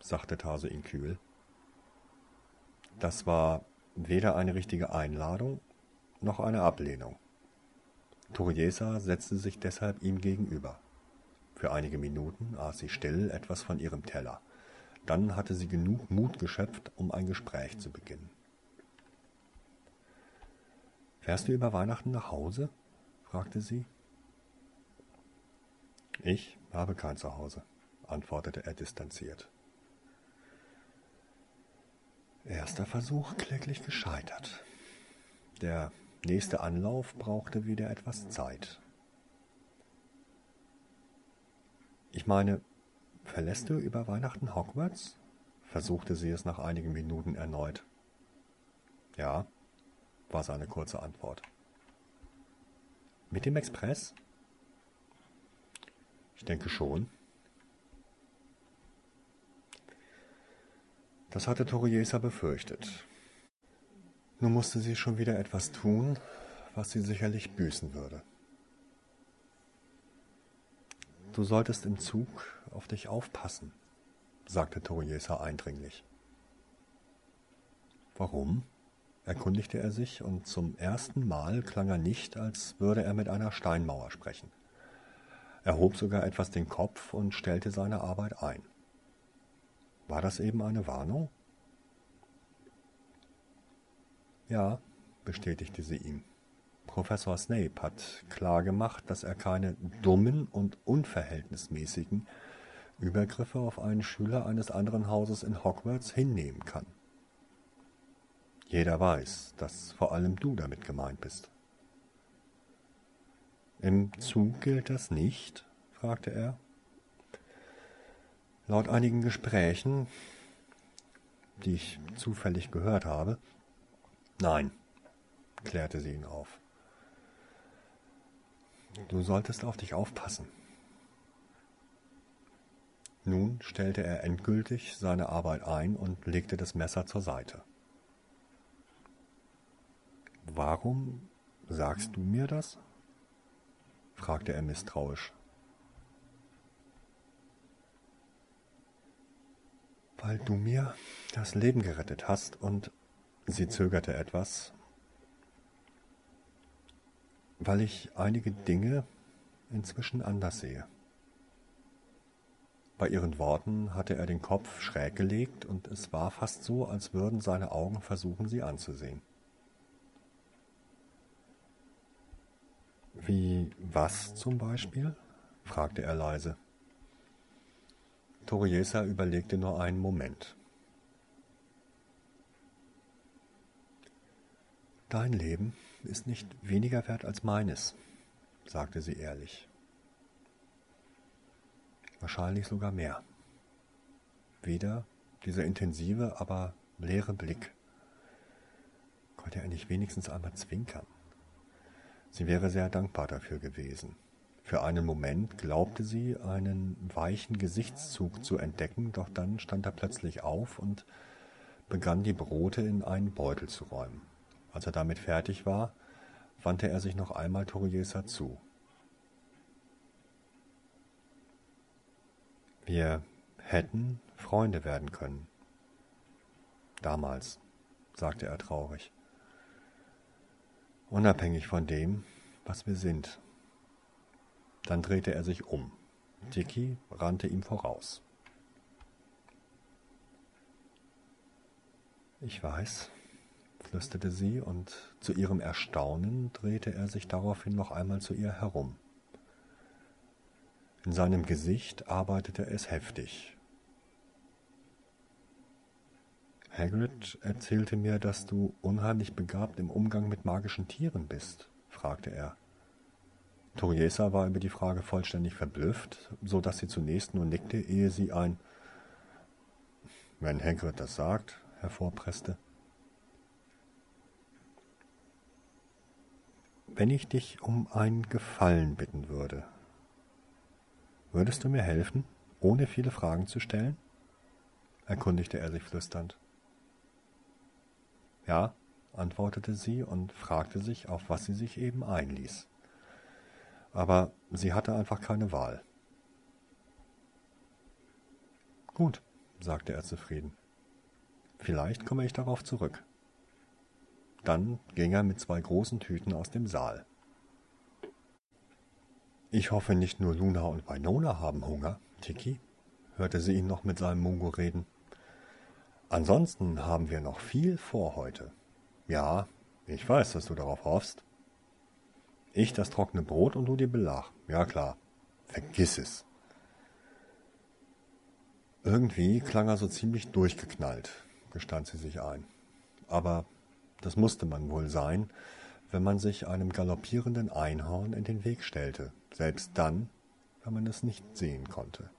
sagte Tarsuin kühl. Das war weder eine richtige Einladung noch eine Ablehnung. Toriesa setzte sich deshalb ihm gegenüber. Für einige Minuten aß sie still etwas von ihrem Teller. Dann hatte sie genug Mut geschöpft, um ein Gespräch zu beginnen. Fährst du über Weihnachten nach Hause? fragte sie. Ich habe kein Zuhause, antwortete er distanziert. Erster Versuch kläglich gescheitert. Der nächste Anlauf brauchte wieder etwas Zeit. Ich meine, verlässt du über Weihnachten Hogwarts? versuchte sie es nach einigen Minuten erneut. Ja, war seine kurze Antwort. Mit dem Express? Ich denke schon. Das hatte Toriesa befürchtet. Nun musste sie schon wieder etwas tun, was sie sicherlich büßen würde. Du solltest im Zug auf dich aufpassen, sagte Toriesa eindringlich. Warum? erkundigte er sich, und zum ersten Mal klang er nicht, als würde er mit einer Steinmauer sprechen. Er hob sogar etwas den Kopf und stellte seine Arbeit ein. War das eben eine Warnung? Ja, bestätigte sie ihm. Professor Snape hat klargemacht, dass er keine dummen und unverhältnismäßigen Übergriffe auf einen Schüler eines anderen Hauses in Hogwarts hinnehmen kann. Jeder weiß, dass vor allem du damit gemeint bist. Im Zug gilt das nicht? fragte er. Laut einigen Gesprächen, die ich zufällig gehört habe, nein, klärte sie ihn auf. Du solltest auf dich aufpassen. Nun stellte er endgültig seine Arbeit ein und legte das Messer zur Seite. Warum sagst du mir das? fragte er misstrauisch. Weil du mir das Leben gerettet hast und sie zögerte etwas, weil ich einige Dinge inzwischen anders sehe. Bei ihren Worten hatte er den Kopf schräg gelegt, und es war fast so, als würden seine Augen versuchen, sie anzusehen. Wie was zum Beispiel? fragte er leise. Toriesa überlegte nur einen Moment. Dein Leben ist nicht weniger wert als meines, sagte sie ehrlich. Wahrscheinlich sogar mehr. Wieder dieser intensive, aber leere Blick. Konnte er nicht wenigstens einmal zwinkern? Sie wäre sehr dankbar dafür gewesen. Für einen Moment glaubte sie, einen weichen Gesichtszug zu entdecken, doch dann stand er plötzlich auf und begann die Brote in einen Beutel zu räumen. Als er damit fertig war, wandte er sich noch einmal Toriesa zu. Wir hätten Freunde werden können. Damals, sagte er traurig. Unabhängig von dem, was wir sind. Dann drehte er sich um. Tiki rannte ihm voraus. Ich weiß, flüsterte sie, und zu ihrem Erstaunen drehte er sich daraufhin noch einmal zu ihr herum. In seinem Gesicht arbeitete es heftig. Hagrid erzählte mir, dass du unheimlich begabt im Umgang mit magischen Tieren bist, fragte er. Toriesa war über die Frage vollständig verblüfft, so dass sie zunächst nur nickte, ehe sie ein Wenn Hagrid das sagt, hervorpresste. Wenn ich dich um einen Gefallen bitten würde, würdest du mir helfen, ohne viele Fragen zu stellen? erkundigte er sich flüsternd. Ja, antwortete sie und fragte sich, auf was sie sich eben einließ. Aber sie hatte einfach keine Wahl. Gut, sagte er zufrieden. Vielleicht komme ich darauf zurück. Dann ging er mit zwei großen Tüten aus dem Saal. Ich hoffe, nicht nur Luna und Winona haben Hunger, Tiki, hörte sie ihn noch mit seinem Mungo reden. Ansonsten haben wir noch viel vor heute. Ja, ich weiß, dass du darauf hoffst. Ich das trockene Brot und du die Belag. Ja klar, vergiss es. Irgendwie klang er so ziemlich durchgeknallt, gestand sie sich ein. Aber das musste man wohl sein, wenn man sich einem galoppierenden Einhorn in den Weg stellte, selbst dann, wenn man es nicht sehen konnte.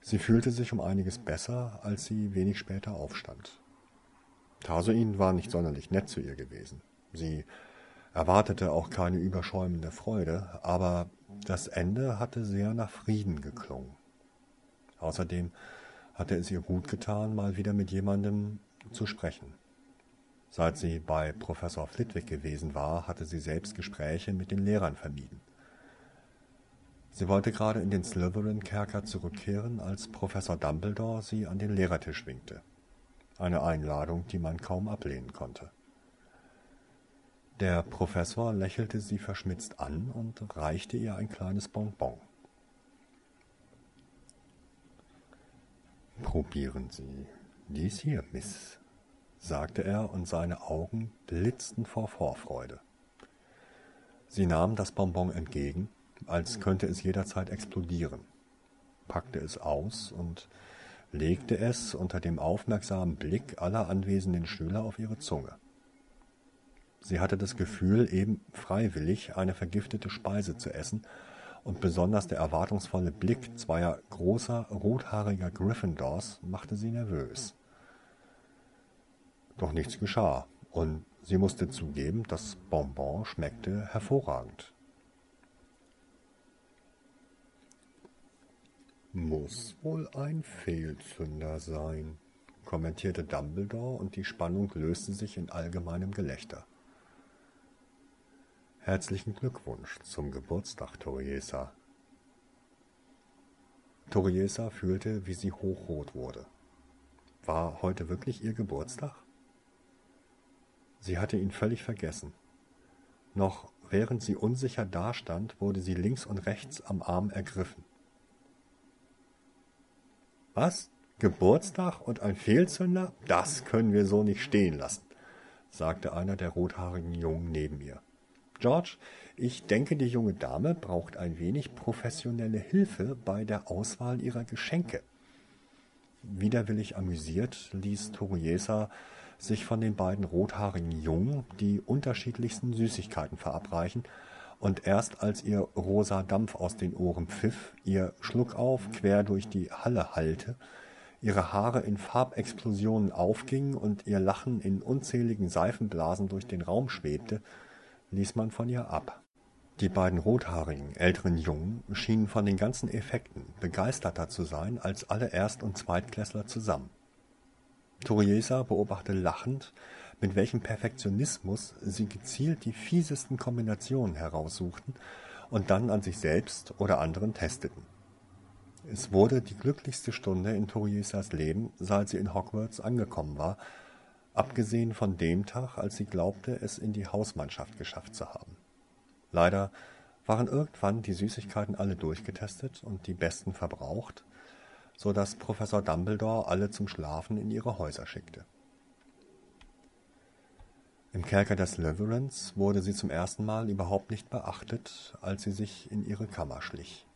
Sie fühlte sich um einiges besser, als sie wenig später aufstand. Tarsoin war nicht sonderlich nett zu ihr gewesen. Sie erwartete auch keine überschäumende Freude, aber das Ende hatte sehr nach Frieden geklungen. Außerdem hatte es ihr gut getan, mal wieder mit jemandem zu sprechen. Seit sie bei Professor Flitwick gewesen war, hatte sie selbst Gespräche mit den Lehrern vermieden. Sie wollte gerade in den Slytherin-Kerker zurückkehren, als Professor Dumbledore sie an den Lehrertisch winkte. Eine Einladung, die man kaum ablehnen konnte. Der Professor lächelte sie verschmitzt an und reichte ihr ein kleines Bonbon. Probieren Sie dies hier, Miss, sagte er, und seine Augen blitzten vor Vorfreude. Sie nahm das Bonbon entgegen als könnte es jederzeit explodieren, packte es aus und legte es unter dem aufmerksamen Blick aller anwesenden Schüler auf ihre Zunge. Sie hatte das Gefühl, eben freiwillig eine vergiftete Speise zu essen, und besonders der erwartungsvolle Blick zweier großer, rothaariger Gryffindors machte sie nervös. Doch nichts geschah, und sie musste zugeben, das Bonbon schmeckte hervorragend. Muss wohl ein Fehlzünder sein, kommentierte Dumbledore, und die Spannung löste sich in allgemeinem Gelächter. Herzlichen Glückwunsch zum Geburtstag, Toriesa. Toriesa fühlte, wie sie hochrot wurde. War heute wirklich ihr Geburtstag? Sie hatte ihn völlig vergessen. Noch während sie unsicher dastand, wurde sie links und rechts am Arm ergriffen. Was? Geburtstag und ein Fehlzünder? Das können wir so nicht stehen lassen, sagte einer der rothaarigen Jungen neben mir. George, ich denke, die junge Dame braucht ein wenig professionelle Hilfe bei der Auswahl ihrer Geschenke. Widerwillig amüsiert ließ Toriesa sich von den beiden rothaarigen Jungen die unterschiedlichsten Süßigkeiten verabreichen und erst als ihr rosa Dampf aus den Ohren pfiff, ihr Schluckauf quer durch die Halle hallte, ihre Haare in Farbexplosionen aufgingen und ihr Lachen in unzähligen Seifenblasen durch den Raum schwebte, ließ man von ihr ab. Die beiden rothaarigen, älteren Jungen schienen von den ganzen Effekten begeisterter zu sein als alle Erst- und Zweitklässler zusammen. Toriesa beobachtete lachend, mit welchem Perfektionismus sie gezielt die fiesesten Kombinationen heraussuchten und dann an sich selbst oder anderen testeten. Es wurde die glücklichste Stunde in Toriesas Leben, seit sie in Hogwarts angekommen war, abgesehen von dem Tag, als sie glaubte, es in die Hausmannschaft geschafft zu haben. Leider waren irgendwann die Süßigkeiten alle durchgetestet und die besten verbraucht, so dass Professor Dumbledore alle zum Schlafen in ihre Häuser schickte. Im Kerker des Slytherins wurde sie zum ersten Mal überhaupt nicht beachtet, als sie sich in ihre Kammer schlich.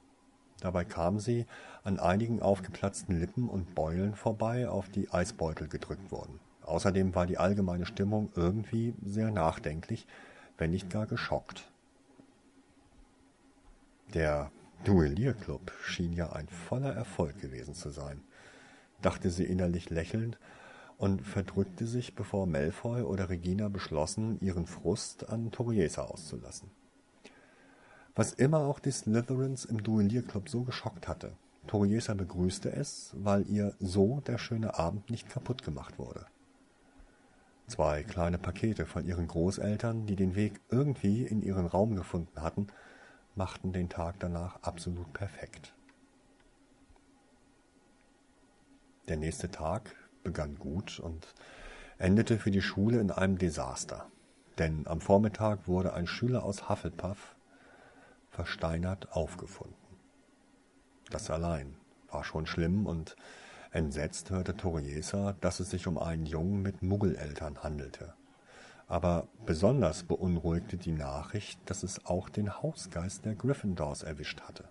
Dabei kam sie an einigen aufgeplatzten Lippen und Beulen vorbei, auf die Eisbeutel gedrückt wurden. Außerdem war die allgemeine Stimmung irgendwie sehr nachdenklich, wenn nicht gar geschockt. Der Duellierclub schien ja ein voller Erfolg gewesen zu sein, dachte sie innerlich lächelnd und verdrückte sich, bevor Malfoy oder Regina beschlossen, ihren Frust an Toriesa auszulassen. Was immer auch die Slytherins im Duellierclub so geschockt hatte, Toriesa begrüßte es, weil ihr so der schöne Abend nicht kaputt gemacht wurde. Zwei kleine Pakete von ihren Großeltern, die den Weg irgendwie in ihren Raum gefunden hatten, machten den Tag danach absolut perfekt. Der nächste Tag begann gut und endete für die Schule in einem Desaster. Denn am Vormittag wurde ein Schüler aus Hufflepuff versteinert aufgefunden. Das allein war schon schlimm und entsetzt hörte Toriesa, dass es sich um einen Jungen mit Muggeleltern handelte. Aber besonders beunruhigte die Nachricht, dass es auch den Hausgeist der Gryffindors erwischt hatte.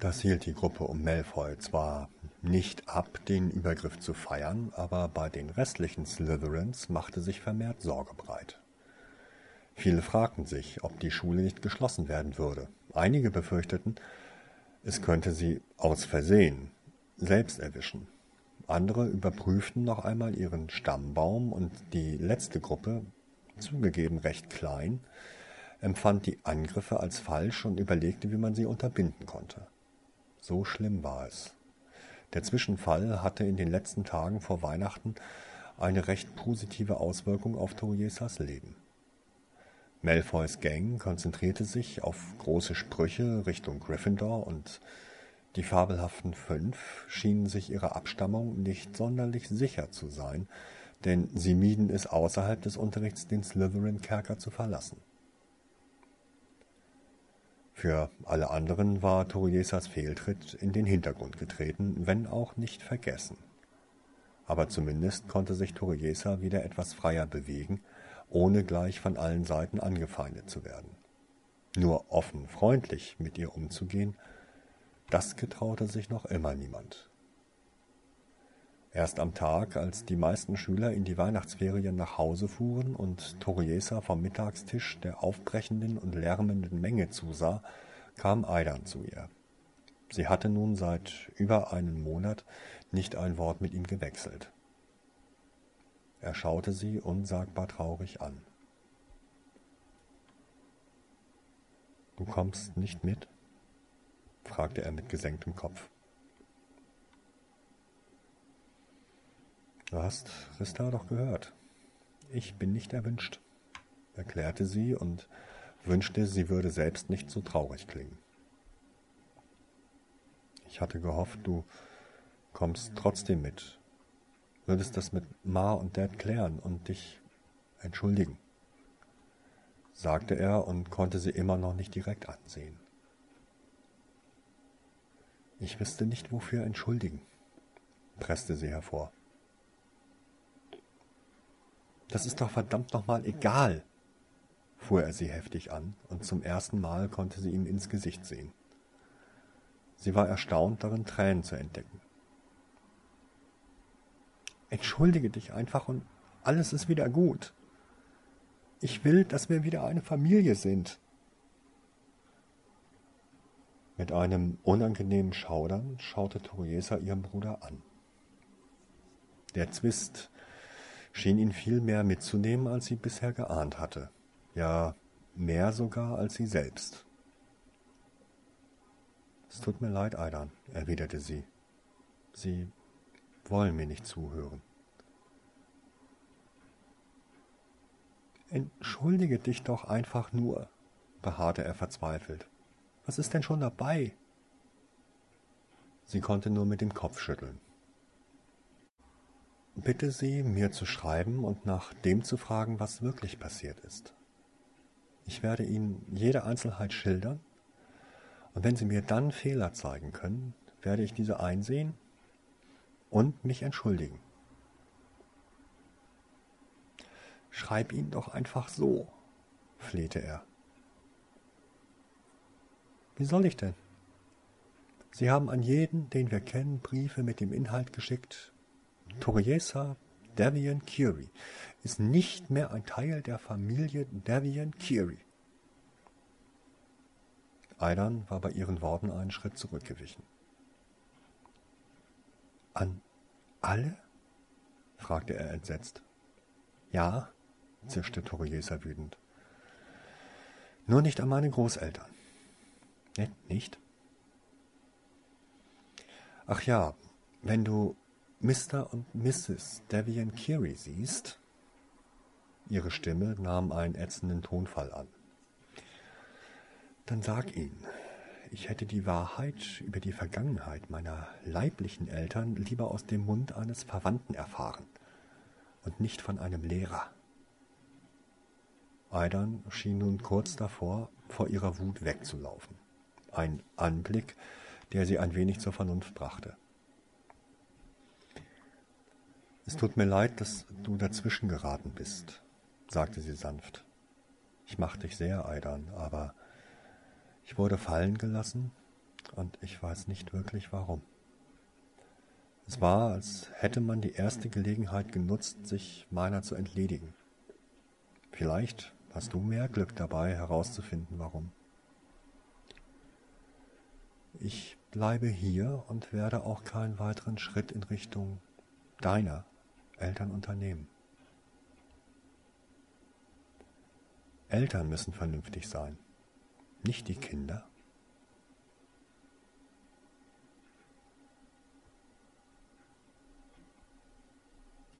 Das hielt die Gruppe um Malfoy zwar nicht ab, den Übergriff zu feiern, aber bei den restlichen Slytherins machte sich vermehrt Sorge breit. Viele fragten sich, ob die Schule nicht geschlossen werden würde. Einige befürchteten, es könnte sie aus Versehen selbst erwischen. Andere überprüften noch einmal ihren Stammbaum und die letzte Gruppe, zugegeben recht klein, empfand die Angriffe als falsch und überlegte, wie man sie unterbinden konnte. So schlimm war es. Der Zwischenfall hatte in den letzten Tagen vor Weihnachten eine recht positive Auswirkung auf Toriesas Leben. Malfoys Gang konzentrierte sich auf große Sprüche Richtung Gryffindor und die fabelhaften Fünf schienen sich ihrer Abstammung nicht sonderlich sicher zu sein, denn sie mieden es außerhalb des Unterrichts den Slytherin-Kerker zu verlassen. Für alle anderen war Toriesas Fehltritt in den Hintergrund getreten, wenn auch nicht vergessen. Aber zumindest konnte sich Toriesa wieder etwas freier bewegen, ohne gleich von allen Seiten angefeindet zu werden. Nur offen freundlich mit ihr umzugehen, das getraute sich noch immer niemand. Erst am Tag, als die meisten Schüler in die Weihnachtsferien nach Hause fuhren und Toriesa vom Mittagstisch der aufbrechenden und lärmenden Menge zusah, kam Aidan zu ihr. Sie hatte nun seit über einem Monat nicht ein Wort mit ihm gewechselt. Er schaute sie unsagbar traurig an. Du kommst nicht mit? Fragte er mit gesenktem Kopf. Du hast Rista doch gehört. Ich bin nicht erwünscht, erklärte sie und wünschte, sie würde selbst nicht so traurig klingen. Ich hatte gehofft, du kommst trotzdem mit, würdest das mit Ma und Dad klären und dich entschuldigen, sagte er und konnte sie immer noch nicht direkt ansehen. Ich wüsste nicht, wofür entschuldigen, presste sie hervor. Das ist doch verdammt nochmal egal, fuhr er sie heftig an, und zum ersten Mal konnte sie ihm ins Gesicht sehen. Sie war erstaunt darin, Tränen zu entdecken. Entschuldige dich einfach und alles ist wieder gut. Ich will, dass wir wieder eine Familie sind. Mit einem unangenehmen Schaudern schaute Toriesa ihren Bruder an. Der Zwist schien ihn viel mehr mitzunehmen, als sie bisher geahnt hatte, ja mehr sogar als sie selbst. Es tut mir leid, Aidan, erwiderte sie. Sie wollen mir nicht zuhören. Entschuldige dich doch einfach nur, beharrte er verzweifelt. Was ist denn schon dabei? Sie konnte nur mit dem Kopf schütteln bitte Sie, mir zu schreiben und nach dem zu fragen, was wirklich passiert ist. Ich werde Ihnen jede Einzelheit schildern, und wenn Sie mir dann Fehler zeigen können, werde ich diese einsehen und mich entschuldigen. Schreib ihn doch einfach so, flehte er. Wie soll ich denn? Sie haben an jeden, den wir kennen, Briefe mit dem Inhalt geschickt, Toriesa Davian Curie ist nicht mehr ein Teil der Familie Davian Curie. Aidan war bei ihren Worten einen Schritt zurückgewichen. An alle? fragte er entsetzt. Ja, zischte Toriesa wütend. Nur nicht an meine Großeltern. Nett, nicht? Ach ja, wenn du Mr. und Mrs. Devian Curie siehst, ihre Stimme nahm einen ätzenden Tonfall an, dann sag ihnen, ich hätte die Wahrheit über die Vergangenheit meiner leiblichen Eltern lieber aus dem Mund eines Verwandten erfahren und nicht von einem Lehrer. Aidan schien nun kurz davor, vor ihrer Wut wegzulaufen. Ein Anblick, der sie ein wenig zur Vernunft brachte. Es tut mir leid, dass du dazwischen geraten bist, sagte sie sanft. Ich mach dich sehr, Aidan, aber ich wurde fallen gelassen und ich weiß nicht wirklich warum. Es war, als hätte man die erste Gelegenheit genutzt, sich meiner zu entledigen. Vielleicht hast du mehr Glück dabei herauszufinden, warum. Ich bleibe hier und werde auch keinen weiteren Schritt in Richtung deiner Eltern unternehmen. Eltern müssen vernünftig sein, nicht die Kinder.